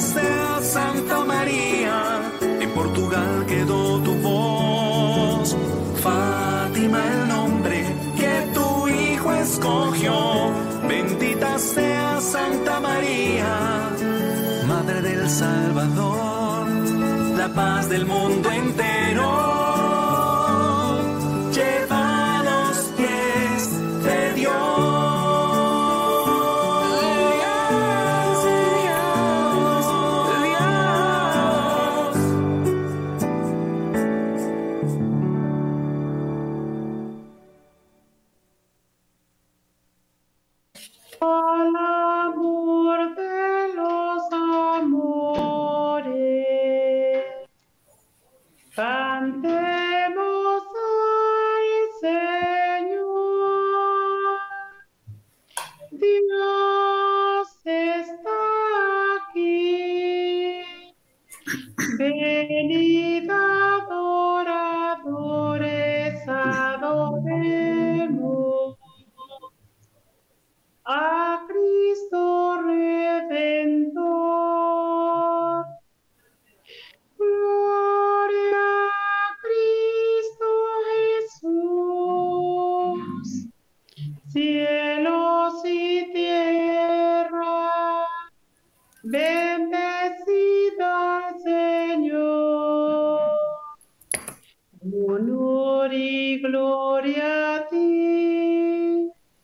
sea Santa María, en Portugal quedó tu voz. Fátima el nombre que tu hijo escogió, bendita sea Santa María, Madre del Salvador, la paz del mundo entero.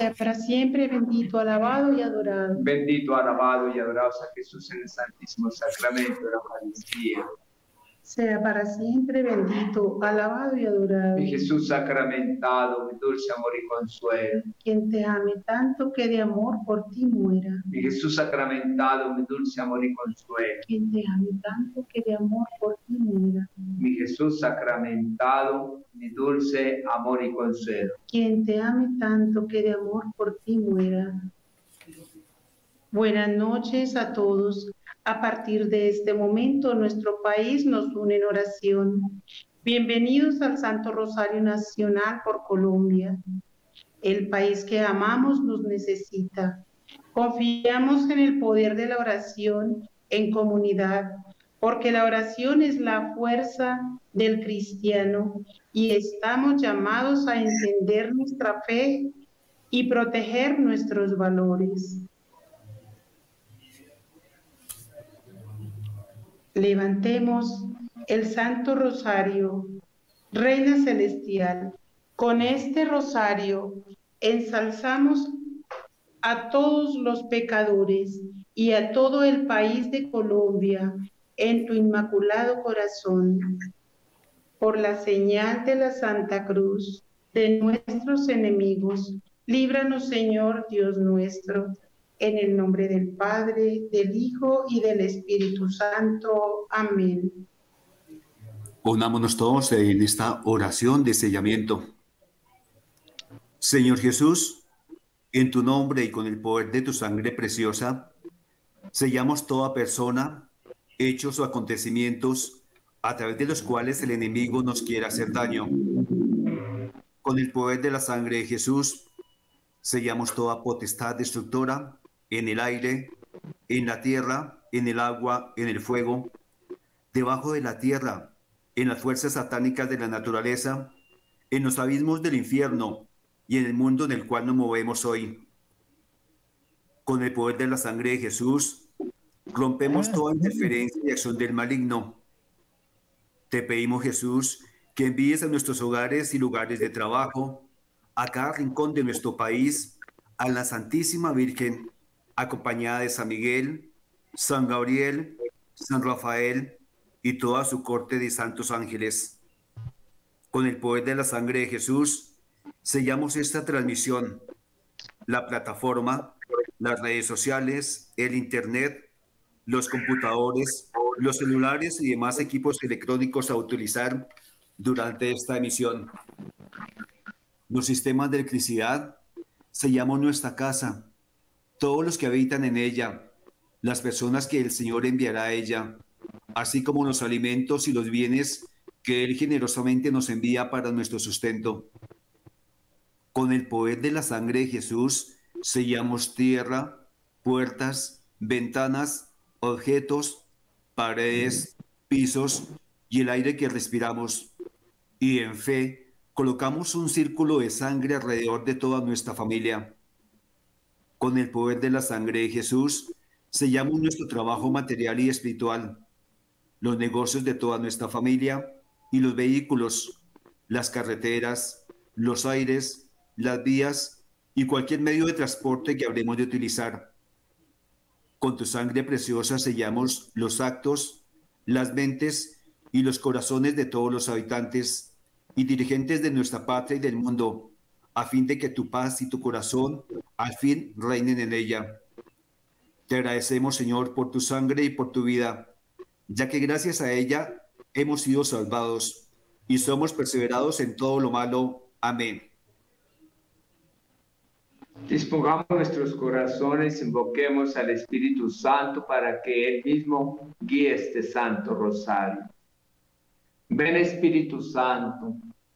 Sea para siempre bendito, alabado y adorado. Bendito, alabado y adorado a Jesús en el santísimo sacramento de la Eucaristía sea para siempre bendito, alabado y adorado. Mi Jesús sacramentado, mi dulce amor y consuelo. Quien te ame tanto que de amor por ti muera. Mi Jesús sacramentado, mi dulce amor y consuelo. Quien te ame tanto que de amor por ti muera. Mi Jesús sacramentado, mi dulce amor y consuelo. Quien te ame tanto que de amor por ti muera. Buenas noches a todos. A partir de este momento, nuestro país nos une en oración. Bienvenidos al Santo Rosario Nacional por Colombia. El país que amamos nos necesita. Confiamos en el poder de la oración en comunidad, porque la oración es la fuerza del cristiano y estamos llamados a entender nuestra fe y proteger nuestros valores. Levantemos el Santo Rosario, Reina Celestial. Con este rosario ensalzamos a todos los pecadores y a todo el país de Colombia en tu inmaculado corazón. Por la señal de la Santa Cruz de nuestros enemigos, líbranos Señor Dios nuestro en el nombre del Padre, del Hijo y del Espíritu Santo. Amén. Unámonos todos en esta oración de sellamiento. Señor Jesús, en tu nombre y con el poder de tu sangre preciosa, sellamos toda persona, hechos o acontecimientos a través de los cuales el enemigo nos quiere hacer daño. Con el poder de la sangre de Jesús, sellamos toda potestad destructora en el aire, en la tierra, en el agua, en el fuego, debajo de la tierra, en las fuerzas satánicas de la naturaleza, en los abismos del infierno y en el mundo en el cual nos movemos hoy. Con el poder de la sangre de Jesús, rompemos toda interferencia y acción del maligno. Te pedimos, Jesús, que envíes a nuestros hogares y lugares de trabajo, a cada rincón de nuestro país, a la Santísima Virgen acompañada de San Miguel, San Gabriel, San Rafael y toda su corte de santos ángeles. Con el poder de la sangre de Jesús, sellamos esta transmisión, la plataforma, las redes sociales, el Internet, los computadores, los celulares y demás equipos electrónicos a utilizar durante esta emisión. Los sistemas de electricidad sellamos nuestra casa, todos los que habitan en ella, las personas que el Señor enviará a ella, así como los alimentos y los bienes que Él generosamente nos envía para nuestro sustento. Con el poder de la sangre de Jesús sellamos tierra, puertas, ventanas, objetos, paredes, pisos y el aire que respiramos. Y en fe colocamos un círculo de sangre alrededor de toda nuestra familia. Con el poder de la sangre de Jesús sellamos nuestro trabajo material y espiritual, los negocios de toda nuestra familia y los vehículos, las carreteras, los aires, las vías y cualquier medio de transporte que habremos de utilizar. Con tu sangre preciosa sellamos los actos, las mentes y los corazones de todos los habitantes y dirigentes de nuestra patria y del mundo, a fin de que tu paz y tu corazón al fin reinen en ella. Te agradecemos, Señor, por tu sangre y por tu vida, ya que gracias a ella hemos sido salvados y somos perseverados en todo lo malo. Amén. Dispongamos nuestros corazones, invoquemos al Espíritu Santo para que Él mismo guíe este Santo Rosario. Ven Espíritu Santo,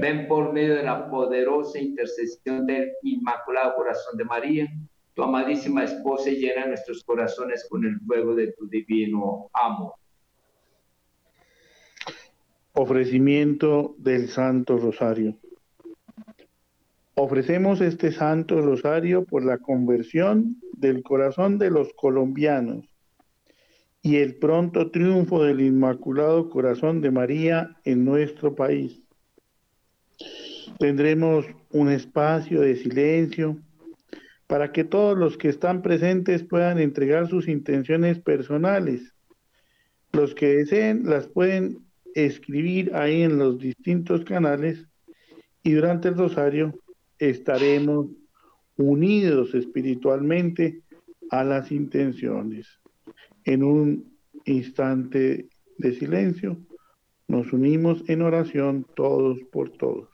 ven por medio de la poderosa intercesión del Inmaculado Corazón de María, tu amadísima esposa, y llena nuestros corazones con el fuego de tu divino amor. Ofrecimiento del Santo Rosario. Ofrecemos este Santo Rosario por la conversión del corazón de los colombianos y el pronto triunfo del Inmaculado Corazón de María en nuestro país. Tendremos un espacio de silencio para que todos los que están presentes puedan entregar sus intenciones personales. Los que deseen las pueden escribir ahí en los distintos canales y durante el rosario estaremos unidos espiritualmente a las intenciones. En un instante de silencio nos unimos en oración todos por todos.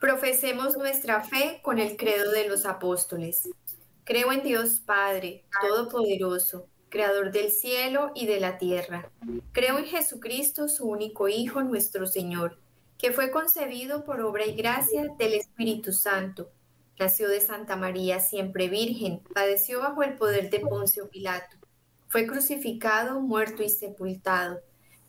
Profesemos nuestra fe con el credo de los apóstoles. Creo en Dios Padre, Todopoderoso, Creador del cielo y de la tierra. Creo en Jesucristo, su único Hijo, nuestro Señor, que fue concebido por obra y gracia del Espíritu Santo. Nació de Santa María, siempre Virgen, padeció bajo el poder de Poncio Pilato. Fue crucificado, muerto y sepultado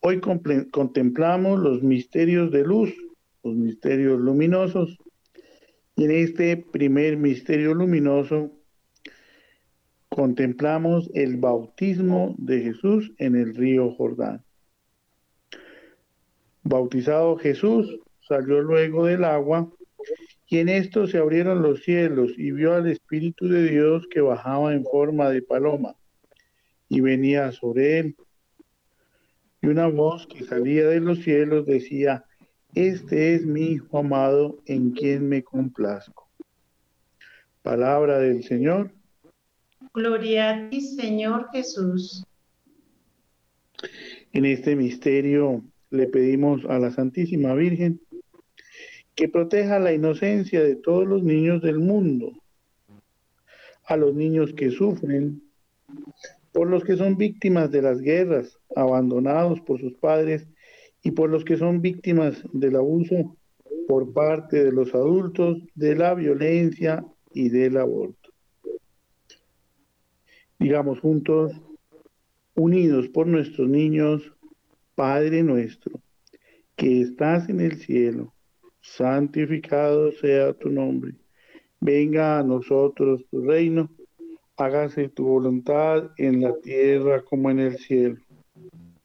Hoy contemplamos los misterios de luz, los misterios luminosos. Y en este primer misterio luminoso contemplamos el bautismo de Jesús en el río Jordán. Bautizado Jesús salió luego del agua Y en esto se abrieron los cielos y vio al Espíritu de Dios que bajaba en forma de paloma y venía sobre él. Y una voz que salía de los cielos decía, Este es mi Hijo amado en quien me complazco. Palabra del Señor. Gloria a ti, Señor Jesús. En este misterio le pedimos a la Santísima Virgen que proteja la inocencia de todos los niños del mundo, a los niños que sufren, por los que son víctimas de las guerras, abandonados por sus padres, y por los que son víctimas del abuso por parte de los adultos, de la violencia y del aborto. Digamos juntos, unidos por nuestros niños, Padre nuestro, que estás en el cielo santificado sea tu nombre. Venga a nosotros tu reino, hágase tu voluntad en la tierra como en el cielo.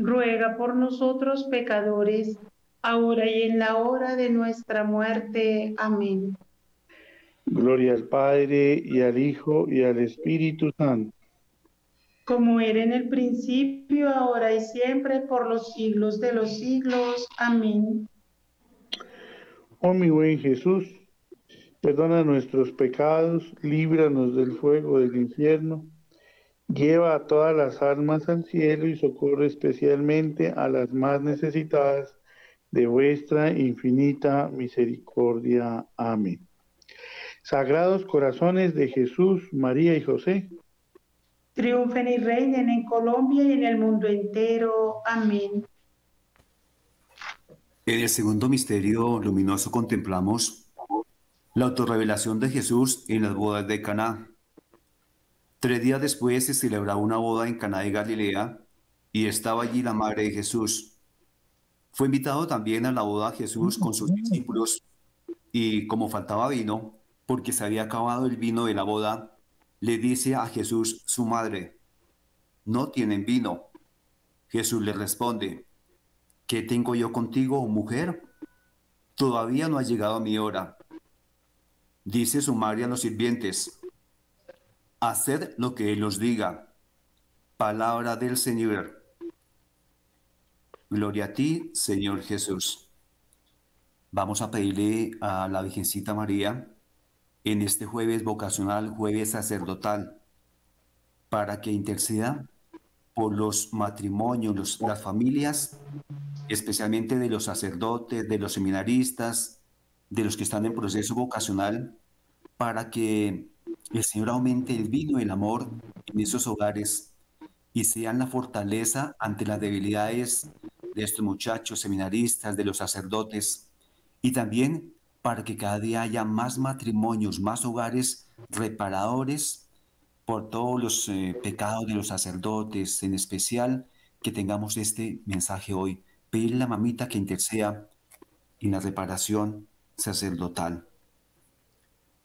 ruega por nosotros pecadores, ahora y en la hora de nuestra muerte. Amén. Gloria al Padre, y al Hijo, y al Espíritu Santo. Como era en el principio, ahora y siempre, por los siglos de los siglos. Amén. Oh mi buen Jesús, perdona nuestros pecados, líbranos del fuego del infierno, Lleva a todas las almas al cielo y socorre especialmente a las más necesitadas de vuestra infinita misericordia. Amén. Sagrados corazones de Jesús, María y José. Triunfen y reinen en Colombia y en el mundo entero. Amén. En el segundo misterio luminoso contemplamos la autorrevelación de Jesús en las bodas de Caná. Tres días después se celebraba una boda en Caná de Galilea y estaba allí la madre de Jesús. Fue invitado también a la boda Jesús con sus discípulos y como faltaba vino, porque se había acabado el vino de la boda, le dice a Jesús su madre, no tienen vino. Jesús le responde, ¿qué tengo yo contigo, mujer? Todavía no ha llegado mi hora. Dice su madre a los sirvientes, haced lo que Él os diga. Palabra del Señor. Gloria a ti, Señor Jesús. Vamos a pedirle a la Virgencita María en este jueves vocacional, jueves sacerdotal, para que interceda por los matrimonios, las familias, especialmente de los sacerdotes, de los seminaristas, de los que están en proceso vocacional, para que el Señor aumente el vino y el amor en esos hogares y sean la fortaleza ante las debilidades de estos muchachos seminaristas, de los sacerdotes, y también para que cada día haya más matrimonios, más hogares reparadores por todos los eh, pecados de los sacerdotes, en especial que tengamos este mensaje hoy. Pedirle a la mamita que interceda en la reparación sacerdotal.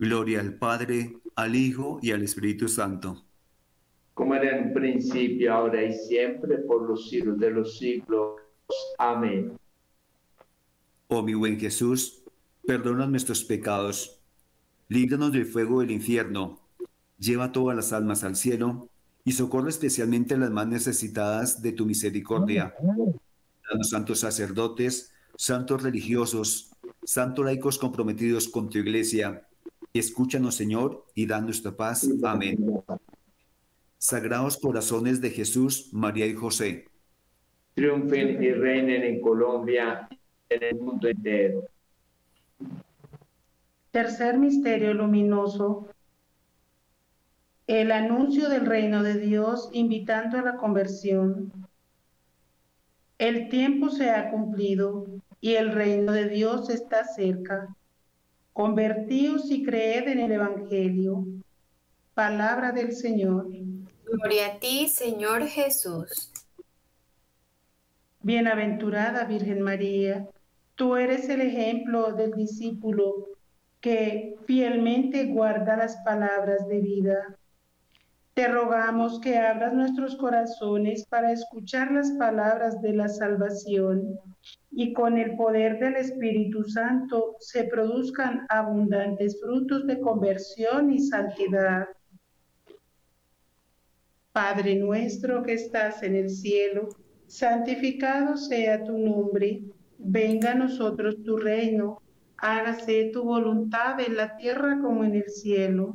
Gloria al Padre, al Hijo y al Espíritu Santo. Como era en principio, ahora y siempre, por los siglos de los siglos. Amén. Oh mi buen Jesús, perdona nuestros pecados líbranos del fuego del infierno, lleva todas las almas al cielo y socorre especialmente a las más necesitadas de tu misericordia. A los santos sacerdotes, santos religiosos, santos laicos comprometidos con tu iglesia, escúchanos, Señor, y da nuestra paz. Amén. Sagrados corazones de Jesús, María y José. Triunfen y reinen en Colombia, en el mundo entero. Tercer misterio luminoso. El anuncio del reino de Dios invitando a la conversión. El tiempo se ha cumplido y el reino de Dios está cerca. Convertíos y creed en el Evangelio. Palabra del Señor. Gloria a ti, Señor Jesús. Bienaventurada Virgen María, tú eres el ejemplo del discípulo que fielmente guarda las palabras de vida. Te rogamos que abras nuestros corazones para escuchar las palabras de la salvación y con el poder del Espíritu Santo se produzcan abundantes frutos de conversión y santidad. Padre nuestro que estás en el cielo, santificado sea tu nombre, venga a nosotros tu reino hágase tu voluntad en la tierra como en el cielo.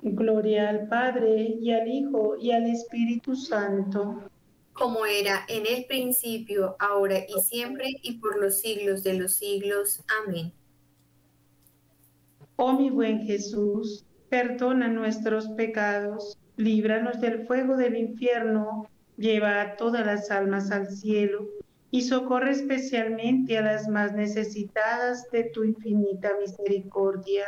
Gloria al Padre y al Hijo y al Espíritu Santo. Como era en el principio, ahora y siempre, y por los siglos de los siglos. Amén. Oh mi buen Jesús, perdona nuestros pecados líbranos del fuego del infierno, lleva a todas las almas al cielo y socorre especialmente a las más necesitadas de tu infinita misericordia.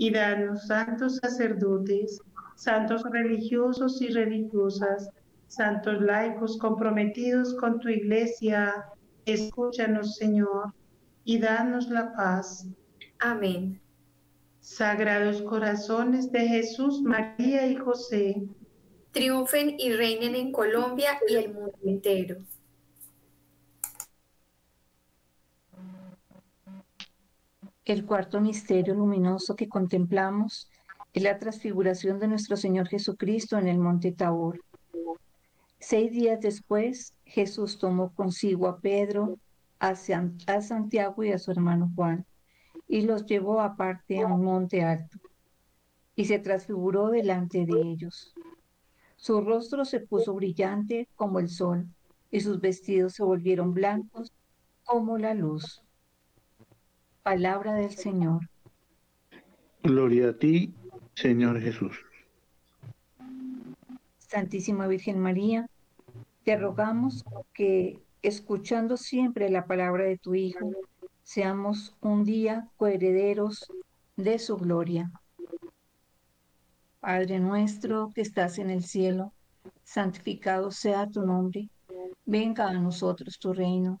Y danos santos sacerdotes, santos religiosos y religiosas, santos laicos comprometidos con tu iglesia. Escúchanos, Señor, y danos la paz. Amén. Sagrados corazones de Jesús, María y José, triunfen y reinen en Colombia y el mundo entero. El cuarto misterio luminoso que contemplamos es la transfiguración de nuestro Señor Jesucristo en el monte Tabor. Seis días después, Jesús tomó consigo a Pedro, a, Santiago y a su hermano Juan y los llevó aparte a un monte alto, y se transfiguró delante de ellos. Su rostro se puso brillante como el sol, y sus vestidos se volvieron blancos como la luz. Palabra del Señor. Gloria a ti, Señor Jesús. Santísima Virgen María, te rogamos que, escuchando siempre la palabra de tu Hijo, seamos un día coherederos de su gloria. Padre nuestro que estás en el cielo, santificado sea tu nombre, venga a nosotros tu reino,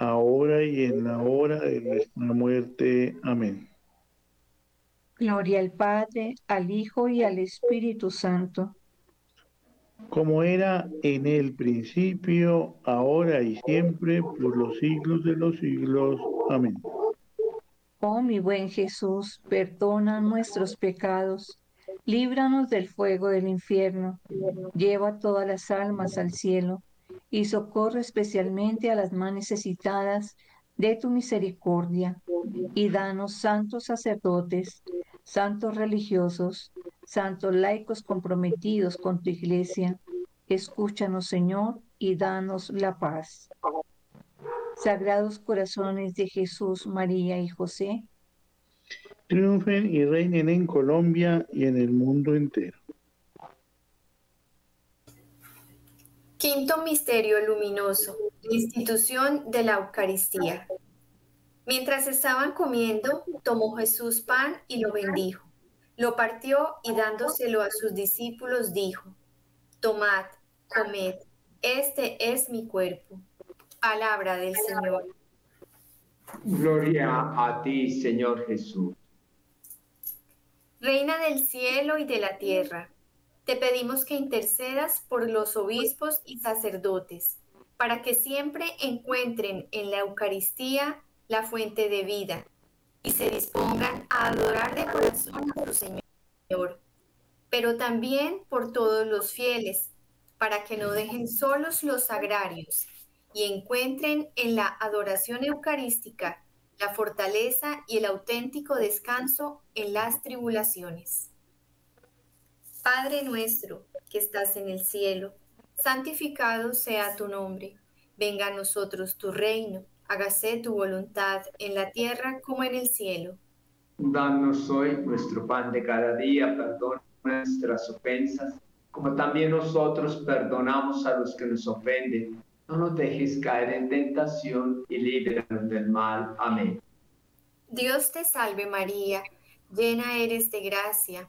ahora y en la hora de nuestra muerte. Amén. Gloria al Padre, al Hijo y al Espíritu Santo. Como era en el principio, ahora y siempre, por los siglos de los siglos. Amén. Oh mi buen Jesús, perdona nuestros pecados líbranos del fuego del infierno, lleva todas las almas al cielo y socorre especialmente a las más necesitadas de tu misericordia, y danos santos sacerdotes, santos religiosos, santos laicos comprometidos con tu iglesia. Escúchanos, Señor, y danos la paz. Sagrados corazones de Jesús, María y José, triunfen y reinen en Colombia y en el mundo entero. Quinto misterio luminoso, institución de la Eucaristía. Mientras estaban comiendo, tomó Jesús pan y lo bendijo. Lo partió y dándoselo a sus discípulos dijo, Tomad, comed, este es mi cuerpo. Palabra del Señor. Gloria a ti, Señor Jesús. Reina del cielo y de la tierra, te pedimos que intercedas por los obispos y sacerdotes, para que siempre encuentren en la Eucaristía la fuente de vida y se dispongan a adorar de corazón a su Señor, pero también por todos los fieles, para que no dejen solos los sagrarios y encuentren en la adoración eucarística la fortaleza y el auténtico descanso en las tribulaciones. Padre nuestro que estás en el cielo, santificado sea tu nombre, venga a nosotros tu reino, hágase tu voluntad en la tierra como en el cielo. Danos hoy nuestro pan de cada día, perdona nuestras ofensas como también nosotros perdonamos a los que nos ofenden. No nos dejes caer en tentación y líbranos del mal. Amén. Dios te salve María, llena eres de gracia,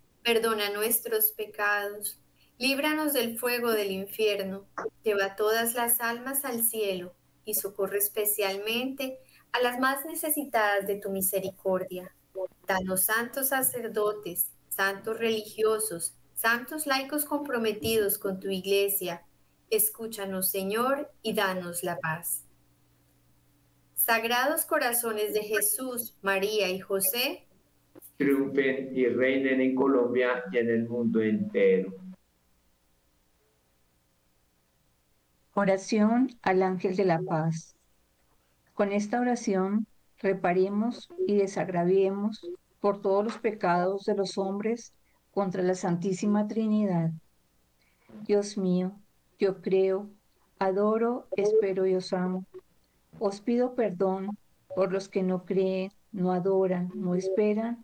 perdona nuestros pecados, líbranos del fuego del infierno, lleva todas las almas al cielo y socorre especialmente a las más necesitadas de tu misericordia. Danos santos sacerdotes, santos religiosos, santos laicos comprometidos con tu iglesia. Escúchanos, Señor, y danos la paz. Sagrados corazones de Jesús, María y José, triunfen y reinen en Colombia y en el mundo entero. Oración al ángel de la paz. Con esta oración reparemos y desagraviemos por todos los pecados de los hombres contra la Santísima Trinidad. Dios mío, yo creo, adoro, espero y os amo. Os pido perdón por los que no creen, no adoran, no esperan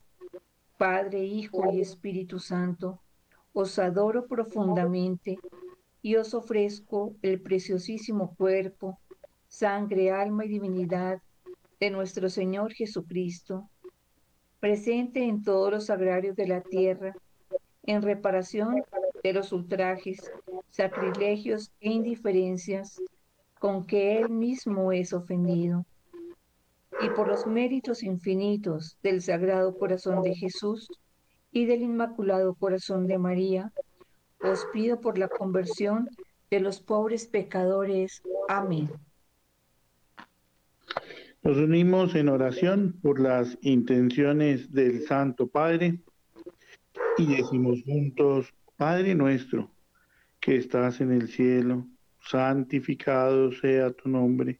Padre, Hijo y Espíritu Santo, os adoro profundamente y os ofrezco el preciosísimo cuerpo, sangre, alma y divinidad de nuestro Señor Jesucristo, presente en todos los agrarios de la tierra, en reparación de los ultrajes, sacrilegios e indiferencias con que Él mismo es ofendido, y por los méritos infinitos del Sagrado Corazón de Jesús y del Inmaculado Corazón de María, os pido por la conversión de los pobres pecadores. Amén. Nos unimos en oración por las intenciones del Santo Padre y decimos juntos, Padre nuestro, que estás en el cielo, santificado sea tu nombre,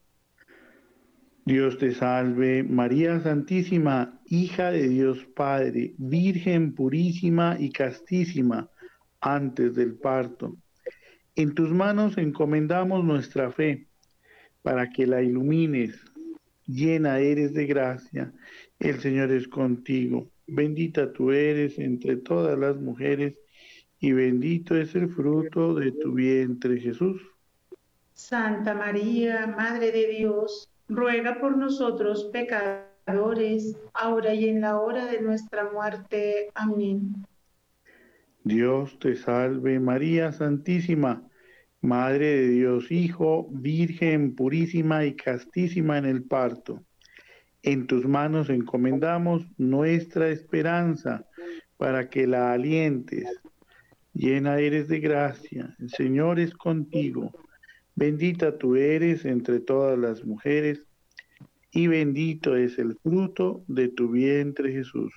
Dios te salve, María Santísima, hija de Dios Padre, Virgen purísima y castísima antes del parto. En tus manos encomendamos nuestra fe para que la ilumines. Llena eres de gracia, el Señor es contigo. Bendita tú eres entre todas las mujeres y bendito es el fruto de tu vientre, Jesús. Santa María, Madre de Dios, ruega por nosotros pecadores, ahora y en la hora de nuestra muerte. Amén. Dios te salve María Santísima Madre de Dios Hijo, Virgen purísima y castísima en el parto. En tus manos encomendamos nuestra esperanza para que la alientes. Llena eres de gracia, el Señor es contigo. Bendita tú eres entre todas las mujeres, y bendito es el fruto de tu vientre Jesús.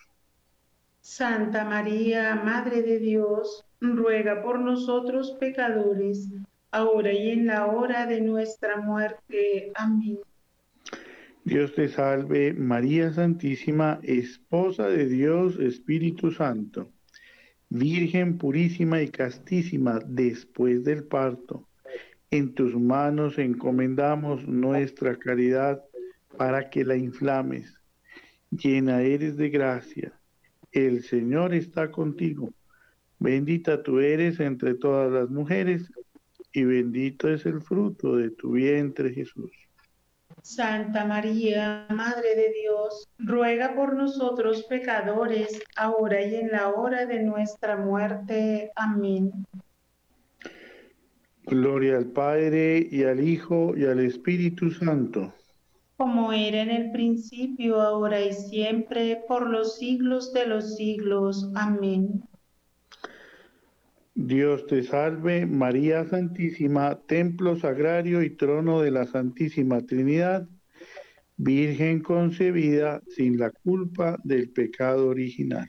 Santa María, Madre de Dios, ruega por nosotros pecadores ahora y en la hora de nuestra muerte. Amén. Dios te salve, María Santísima, Esposa de Dios Espíritu Santo, Virgen purísima y castísima después del parto. En tus manos encomendamos nuestra caridad para que la inflames. Llena eres de gracia. El Señor está contigo. Bendita tú eres entre todas las mujeres y bendito es el fruto de tu vientre, Jesús. Santa María, Madre de Dios, ruega por nosotros pecadores, ahora y en la hora de nuestra muerte. Amén. Gloria al Padre y al Hijo y al Espíritu Santo. Como era en el principio, ahora y siempre, por los siglos de los siglos. Amén. Dios te salve, María Santísima, templo sagrario y trono de la Santísima Trinidad, Virgen concebida sin la culpa del pecado original.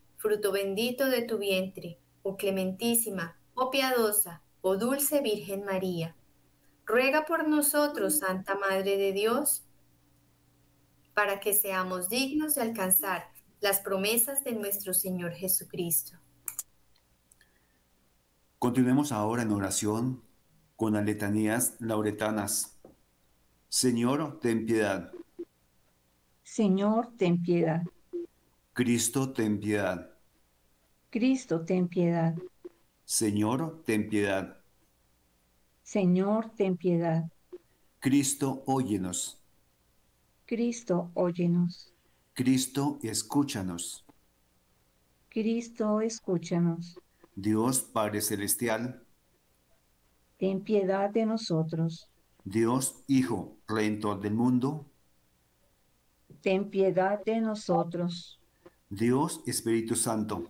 fruto bendito de tu vientre, oh clementísima, oh piadosa, oh dulce Virgen María. Ruega por nosotros, Santa Madre de Dios, para que seamos dignos de alcanzar las promesas de nuestro Señor Jesucristo. Continuemos ahora en oración con las letanías lauretanas. Señor, ten piedad. Señor, ten piedad. Cristo, ten piedad. Cristo, ten piedad. Señor, ten piedad. Señor, ten piedad. Cristo, óyenos. Cristo, óyenos. Cristo, escúchanos. Cristo, escúchanos. Dios Padre Celestial, Ten piedad de nosotros. Dios Hijo, Redentor del mundo, Ten piedad de nosotros. Dios Espíritu Santo,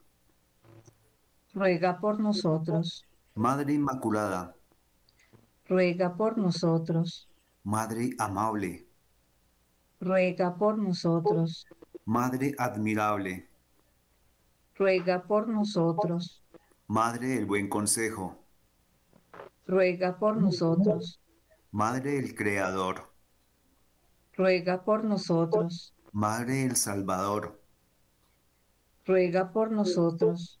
Ruega por nosotros. Madre Inmaculada, Ruega por nosotros. Madre Amable, Ruega por nosotros. Madre Admirable, Ruega por nosotros. Madre del Buen Consejo, Ruega por nosotros. Madre del Creador, Ruega por nosotros. Madre del Salvador, Ruega por nosotros.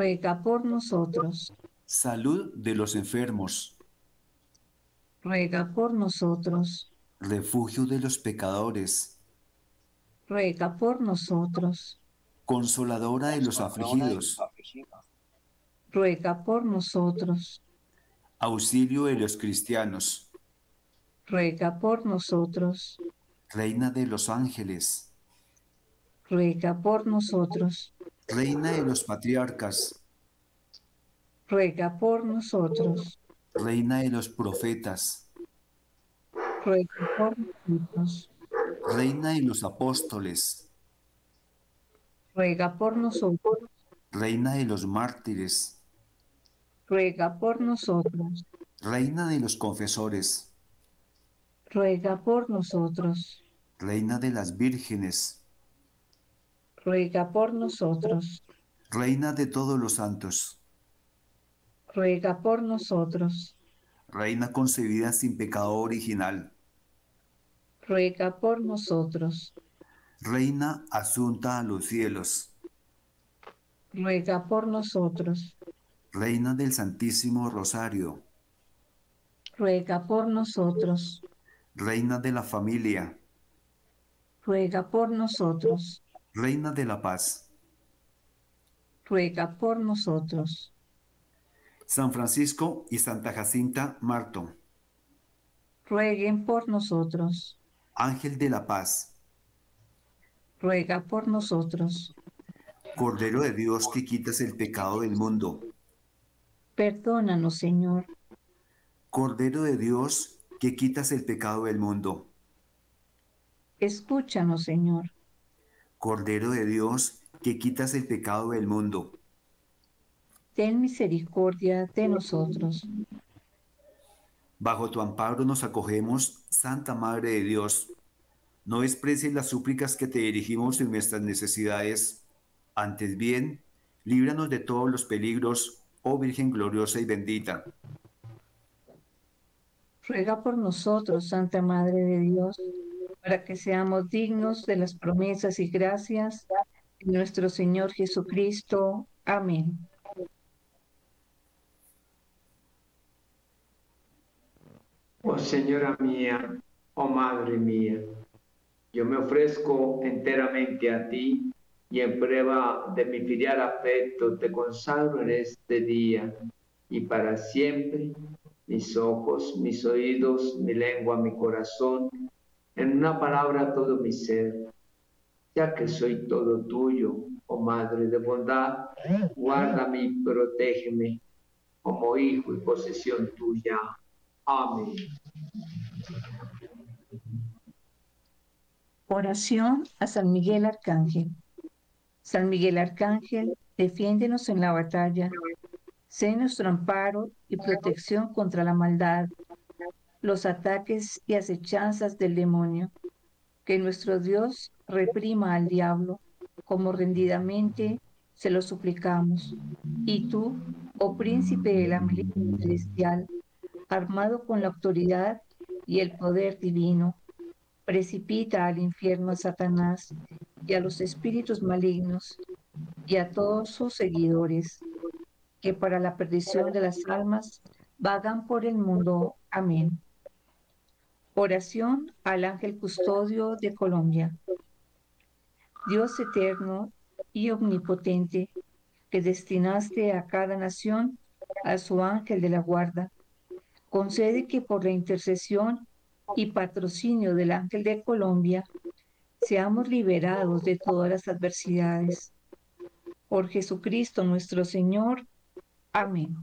Ruega por nosotros. salud de los enfermos, Ruega por nosotros. refugio de los pecadores, Ruega por nosotros. consoladora de los afligidos, Ruega por nosotros. auxilio de los cristianos, Ruega por nosotros. reina de los ángeles, Ruega por nosotros. reina de los patriarcas, Ruega por nosotros. reina de los profetas, Ruega por nosotros. reina de los apóstoles, Ruega por nosotros. reina de los mártires, Ruega por nosotros. reina de los confesores, Ruega por nosotros. reina de las vírgenes, Ruega por nosotros. reina de todos los santos, Ruega por nosotros. reina concebida sin pecado original, Ruega por nosotros. reina asunta a los cielos, Ruega por nosotros. reina del Santísimo Rosario, Ruega por nosotros. reina de la familia, ruega por nosotros. Reina de la Paz, ruega por nosotros. San Francisco y Santa Jacinta Marto, rueguen por nosotros. Ángel de la Paz, ruega por nosotros. Cordero de Dios que quitas el pecado del mundo, Perdónanos, Señor. Cordero de Dios que quitas el pecado del mundo, Escúchanos, Señor. Cordero de Dios que quitas el pecado del mundo. Ten misericordia de nosotros. Bajo tu amparo nos acogemos, Santa Madre de Dios. No desprecies las súplicas que te dirigimos en nuestras necesidades. Antes bien, líbranos de todos los peligros, oh Virgen gloriosa y bendita. Ruega por nosotros, Santa Madre de Dios, para que seamos dignos de las promesas y gracias de nuestro Señor Jesucristo. Amén. Oh Señora mía, oh Madre mía, yo me ofrezco enteramente a ti y en prueba de mi filial afecto te consagro en este día y para siempre mis ojos, mis oídos, mi lengua, mi corazón, en una palabra todo mi ser, ya que soy todo tuyo, oh Madre de bondad, guárdame y protégeme como hijo y posesión tuya. Amén. Oración a San Miguel Arcángel. San Miguel Arcángel, defiéndenos en la batalla. Sé nuestro amparo y protección contra la maldad, los ataques y acechanzas del demonio. Que nuestro Dios reprima al diablo, como rendidamente se lo suplicamos. Y tú, oh príncipe de la milicia celestial, armado con la autoridad y el poder divino, precipita al infierno a Satanás y a los espíritus malignos y a todos sus seguidores, que para la perdición de las almas vagan por el mundo. Amén. Oración al ángel custodio de Colombia. Dios eterno y omnipotente, que destinaste a cada nación a su ángel de la guarda, concede que por la intercesión y patrocinio del Ángel de Colombia seamos liberados de todas las adversidades. Por Jesucristo nuestro Señor. Amén.